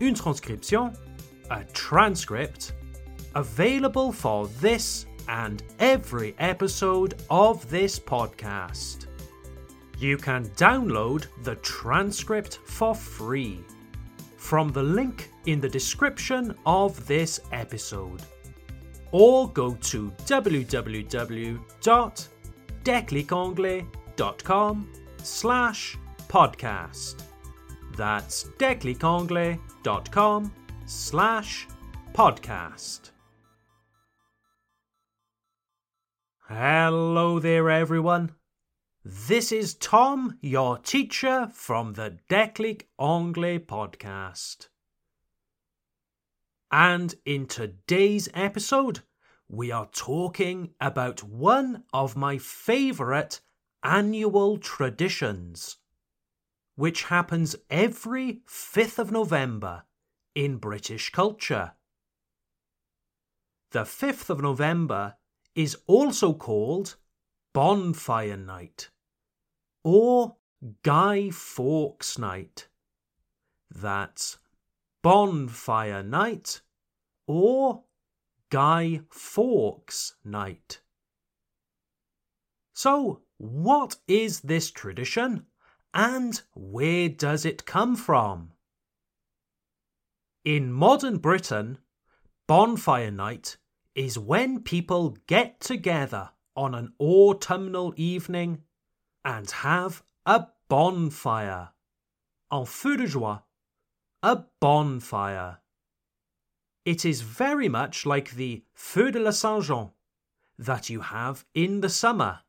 une transcription, a transcript, available for this and every episode of this podcast. You can download the transcript for free from the link in the description of this episode. Or go to www.declicanglais.com slash podcast. That's declicanglais.com slash podcast. Hello there, everyone. This is Tom, your teacher from the Déclic Anglais podcast. And in today's episode, we are talking about one of my favourite annual traditions which happens every 5th of November in British culture. The 5th of November is also called Bonfire Night or Guy Fawkes Night. That's Bonfire Night or Guy Fawkes Night. So, what is this tradition? And where does it come from? In modern Britain, bonfire night is when people get together on an autumnal evening and have a bonfire. En feu de joie. A bonfire. It is very much like the feu de la Saint-Jean that you have in the summer.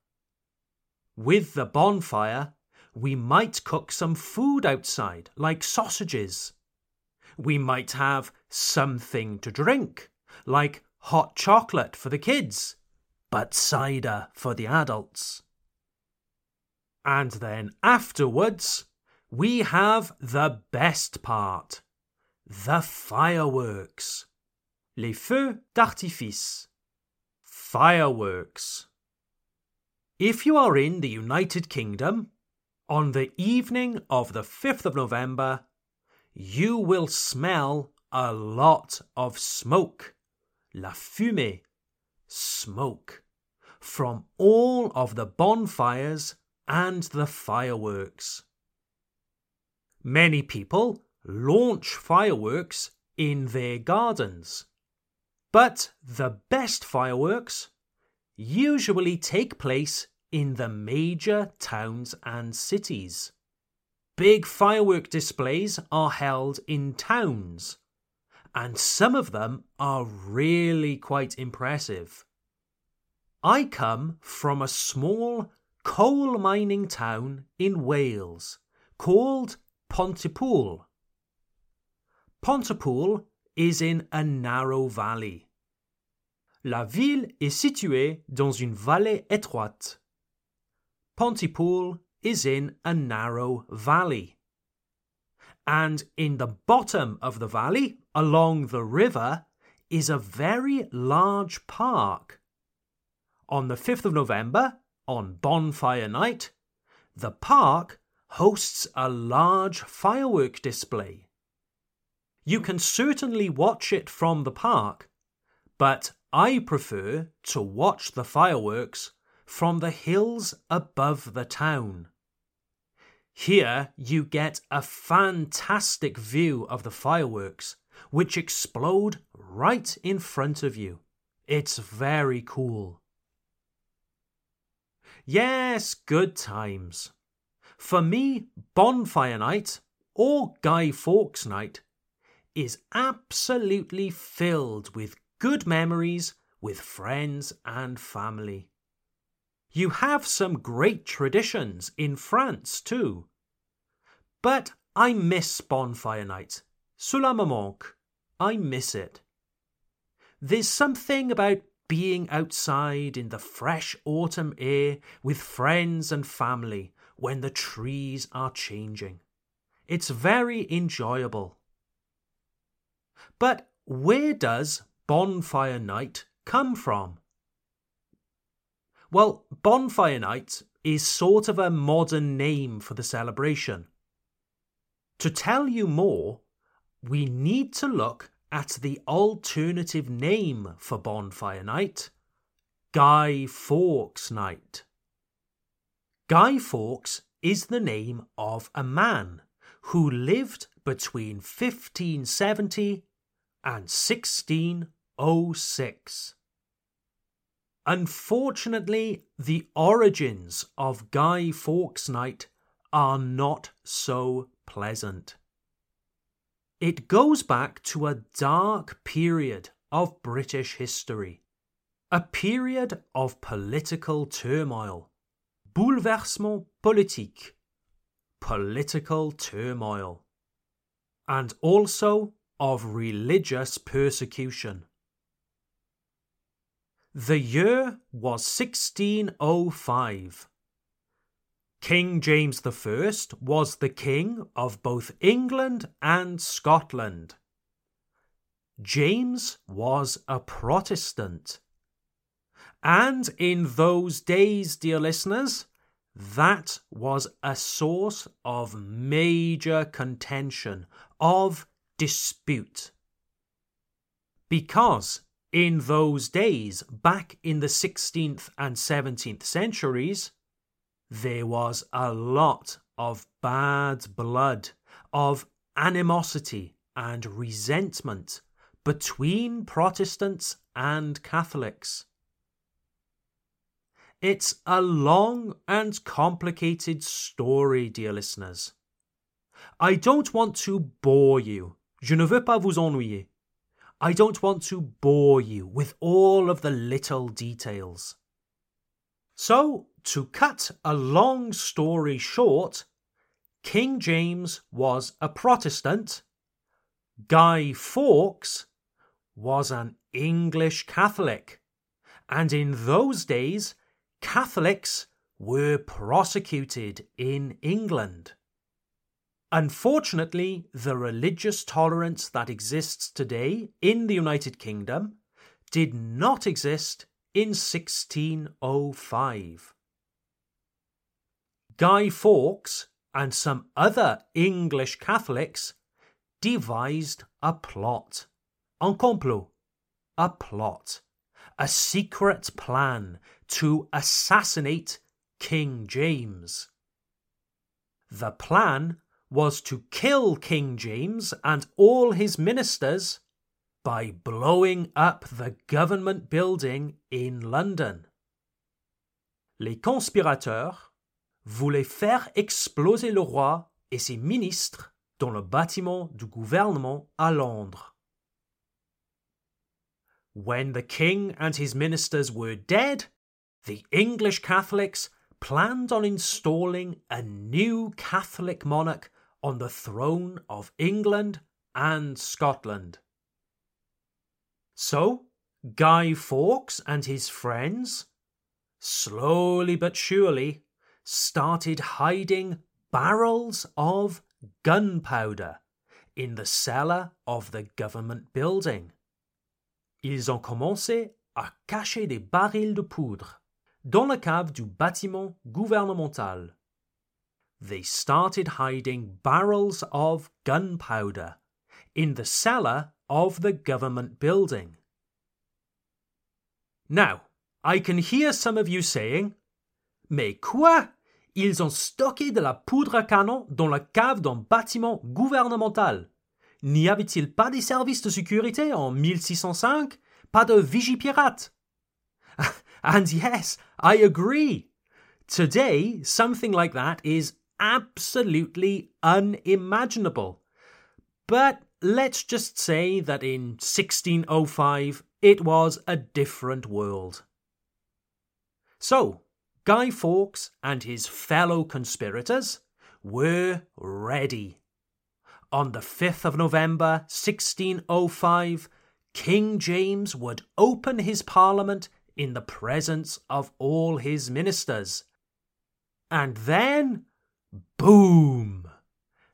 With the bonfire, we might cook some food outside, like sausages. We might have something to drink, like hot chocolate for the kids, but cider for the adults. And then afterwards, we have the best part the fireworks. Les feux d'artifice. Fireworks. If you are in the United Kingdom, on the evening of the 5th of November, you will smell a lot of smoke, la fumée, smoke, from all of the bonfires and the fireworks. Many people launch fireworks in their gardens, but the best fireworks usually take place in the major towns and cities. Big firework displays are held in towns, and some of them are really quite impressive. I come from a small coal mining town in Wales called Pontypool. Pontypool is in a narrow valley. La ville est située dans une vallée étroite. Pontypool is in a narrow valley. And in the bottom of the valley, along the river, is a very large park. On the 5th of November, on Bonfire Night, the park hosts a large firework display. You can certainly watch it from the park, but I prefer to watch the fireworks from the hills above the town. Here you get a fantastic view of the fireworks, which explode right in front of you. It's very cool. Yes, good times. For me, Bonfire Night, or Guy Fawkes Night, is absolutely filled with good memories with friends and family. You have some great traditions in France too. But I miss bonfire night. Cela me manque. I miss it. There's something about being outside in the fresh autumn air with friends and family when the trees are changing. It's very enjoyable. But where does bonfire night come from? Well, bonfire night is sort of a modern name for the celebration. To tell you more, we need to look at the alternative name for bonfire night Guy Fawkes Night. Guy Fawkes is the name of a man who lived between 1570 and 1606. Unfortunately, the origins of Guy Fawkes Night are not so pleasant. It goes back to a dark period of British history, a period of political turmoil, bouleversement politique, political turmoil, and also of religious persecution. The year was 1605. King James I was the king of both England and Scotland. James was a Protestant. And in those days, dear listeners, that was a source of major contention, of dispute. Because in those days, back in the 16th and 17th centuries, there was a lot of bad blood, of animosity and resentment between Protestants and Catholics. It's a long and complicated story, dear listeners. I don't want to bore you. Je ne veux pas vous ennuyer. I don't want to bore you with all of the little details. So, to cut a long story short, King James was a Protestant, Guy Fawkes was an English Catholic, and in those days, Catholics were prosecuted in England. Unfortunately, the religious tolerance that exists today in the United Kingdom did not exist in 1605. Guy Fawkes and some other English Catholics devised a plot. Un complot. A plot. A secret plan to assassinate King James. The plan was to kill King James and all his ministers by blowing up the government building in London. Les conspirateurs voulaient faire exploser le roi et ses ministres dans le bâtiment du gouvernement à Londres. When the king and his ministers were dead, the English Catholics planned on installing a new Catholic monarch on the throne of England and Scotland. So, Guy Fawkes and his friends, slowly but surely, started hiding barrels of gunpowder in the cellar of the government building. Ils ont commencé à cacher des barils de poudre dans la cave du bâtiment gouvernemental. They started hiding barrels of gunpowder in the cellar of the government building. Now, I can hear some of you saying, Mais quoi Ils ont stocké de la poudre à canon dans la cave d'un bâtiment gouvernemental. N'y avait-il pas des services de sécurité en 1605 Pas de Vigipirate And yes, I agree. Today, something like that is absolutely unimaginable. But let's just say that in 1605 it was a different world. So, Guy Fawkes and his fellow conspirators were ready. on the 5th of November 1605, King James would open his parliament in the presence of all his ministers. And then, boom!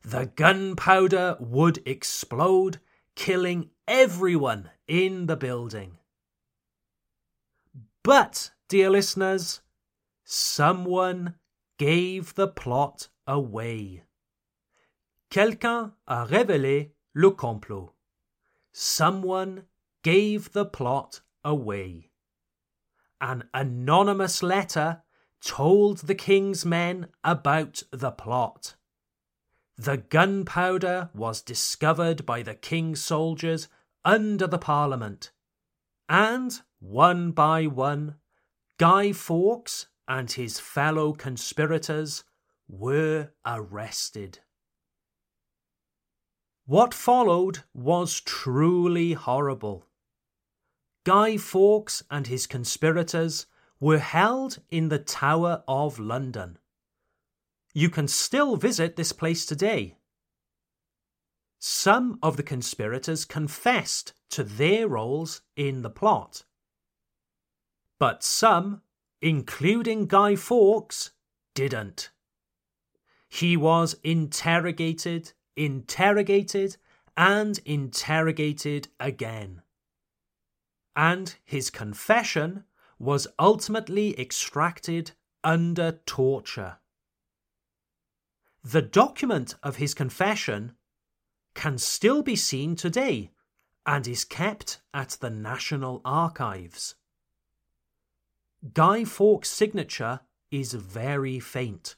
The gunpowder would explode, killing everyone in the building. But, dear listeners, someone gave the plot away. Quelqu'un a révélé le complot. Someone gave the plot away. An anonymous letter told the king's men about the plot. The gunpowder was discovered by the king's soldiers under the parliament, and one by one, Guy Fawkes and his fellow conspirators were arrested. What followed was truly horrible. Guy Fawkes and his conspirators were held in the Tower of London. You can still visit this place today. Some of the conspirators confessed to their roles in the plot. But some, including Guy Fawkes, didn't. He was interrogated, interrogated, and interrogated again. And his confession was ultimately extracted under torture. The document of his confession can still be seen today and is kept at the National Archives. Guy Fawkes' signature is very faint.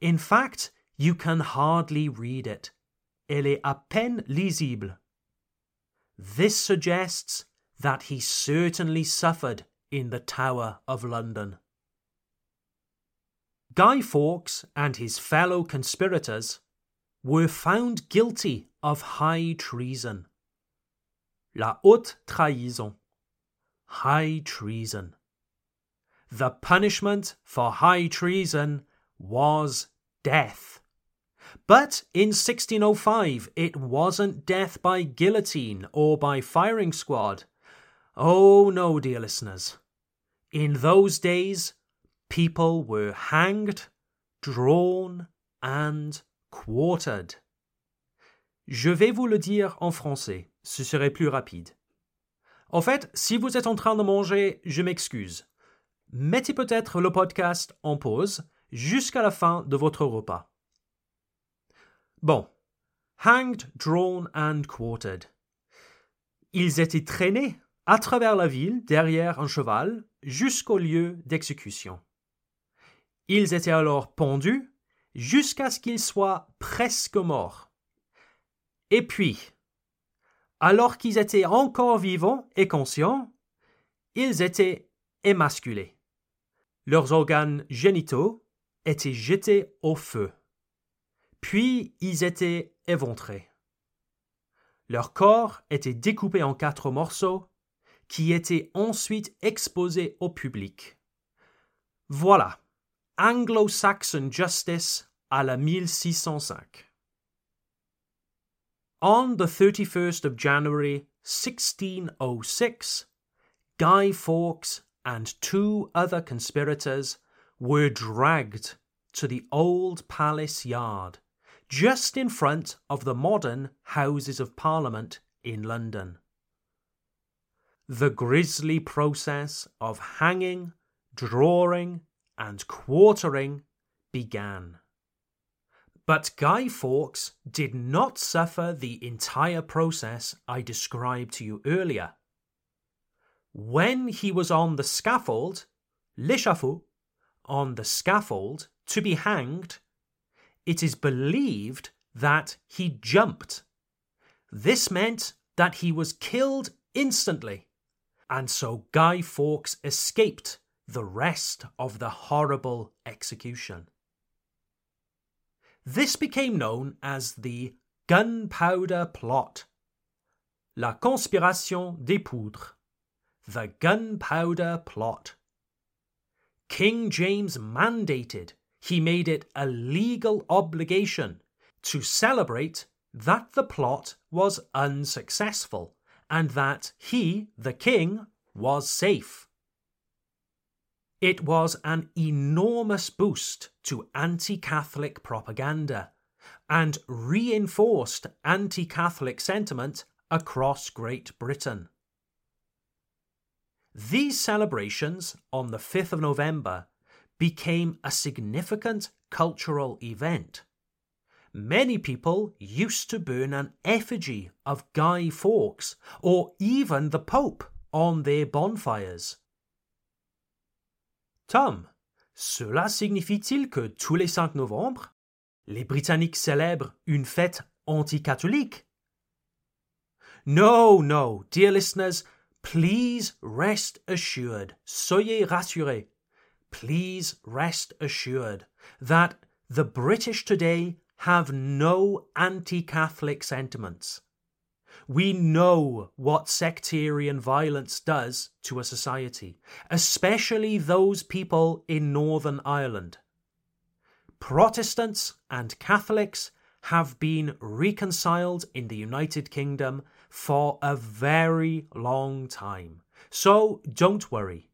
In fact, you can hardly read it. Elle est à peine lisible. This suggests that he certainly suffered in the Tower of London. Guy Fawkes and his fellow conspirators were found guilty of high treason. La haute trahison. High treason. The punishment for high treason was death. But in 1605, it wasn't death by guillotine or by firing squad. Oh no, dear listeners. In those days, people were hanged, drawn, and quartered. Je vais vous le dire en français, ce serait plus rapide. En fait, si vous êtes en train de manger, je m'excuse. Mettez peut-être le podcast en pause jusqu'à la fin de votre repas. Bon. Hanged, drawn and quartered. Ils étaient traînés à travers la ville derrière un cheval jusqu'au lieu d'exécution. Ils étaient alors pendus jusqu'à ce qu'ils soient presque morts. Et puis, alors qu'ils étaient encore vivants et conscients, ils étaient émasculés. Leurs organes génitaux étaient jetés au feu. Puis ils étaient éventrés. Leur corps était découpé en quatre morceaux qui étaient ensuite exposés au public. Voilà, Anglo-Saxon Justice à la 1605. On the 31st of January 1606, Guy Fawkes and two other conspirators were dragged to the old palace yard, just in front of the modern Houses of Parliament in London. The grisly process of hanging, drawing, and quartering began. But Guy Fawkes did not suffer the entire process I described to you earlier. When he was on the scaffold, l'échafaud, on the scaffold to be hanged, it is believed that he jumped. This meant that he was killed instantly, and so Guy Fawkes escaped the rest of the horrible execution. This became known as the Gunpowder Plot, La Conspiration des Poudres, the Gunpowder Plot. King James mandated, he made it a legal obligation to celebrate that the plot was unsuccessful and that he, the king, was safe. It was an enormous boost to anti Catholic propaganda and reinforced anti Catholic sentiment across Great Britain. These celebrations on the 5th of November became a significant cultural event. Many people used to burn an effigy of Guy Fawkes or even the Pope on their bonfires. Tom, cela signifie-t-il que tous les 5 novembre, les Britanniques célèbrent une fête anti-catholique? No, no, dear listeners, please rest assured, soyez rassurés, please rest assured that the British today have no anti Catholic sentiments. We know what sectarian violence does to a society, especially those people in Northern Ireland. Protestants and Catholics have been reconciled in the United Kingdom for a very long time, so don't worry.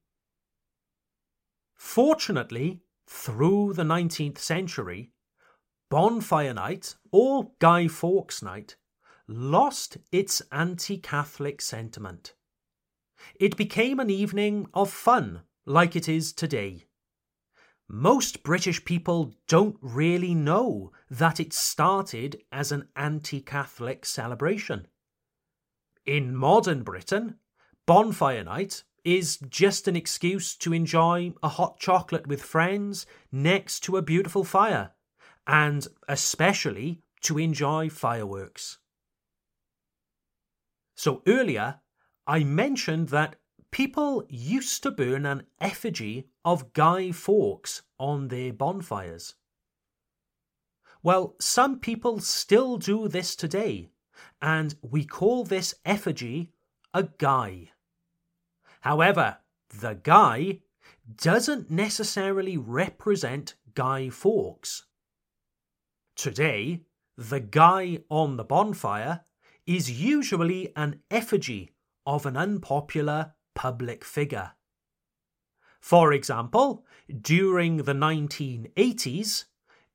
Fortunately, through the 19th century, Bonfire Night, or Guy Fawkes Night, lost its anti Catholic sentiment. It became an evening of fun, like it is today. Most British people don't really know that it started as an anti Catholic celebration. In modern Britain, Bonfire Night is just an excuse to enjoy a hot chocolate with friends next to a beautiful fire and especially to enjoy fireworks. So earlier, I mentioned that people used to burn an effigy of Guy Fawkes on their bonfires. Well, some people still do this today, and we call this effigy a guy. However, the guy doesn't necessarily represent Guy Fawkes. Today, the guy on the bonfire is usually an effigy of an unpopular public figure. For example, during the 1980s,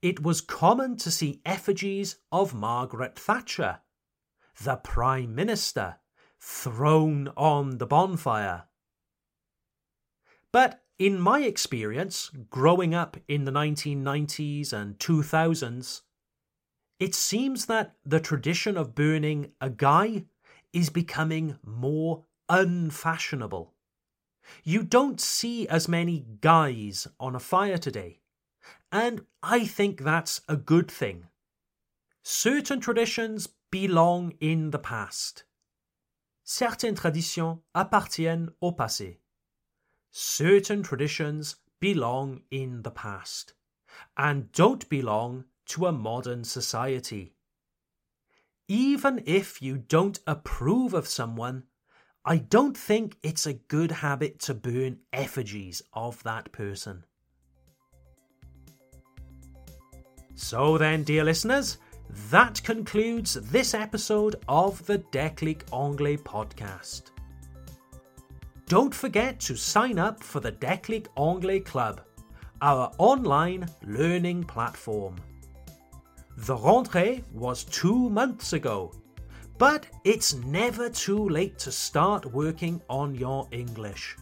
it was common to see effigies of Margaret Thatcher, the Prime Minister, thrown on the bonfire. But in my experience, growing up in the 1990s and 2000s, it seems that the tradition of burning a guy is becoming more unfashionable. You don't see as many guys on a fire today, and I think that's a good thing. Certain traditions belong in the past. Certaines traditions appartiennent au passé. Certain traditions belong in the past and don't belong to a modern society. Even if you don't approve of someone, I don't think it's a good habit to burn effigies of that person. So then, dear listeners, that concludes this episode of the Déclic Anglais podcast. Don't forget to sign up for the Déclic Anglais Club, our online learning platform. The rentrée was two months ago, but it's never too late to start working on your English.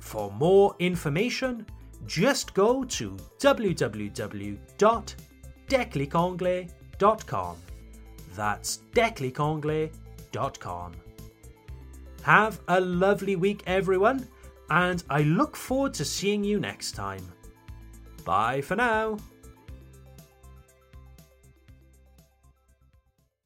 For more information, just go to www.declicanglais.com. That's declicanglais.com. Have a lovely week, everyone, and I look forward to seeing you next time. Bye for now.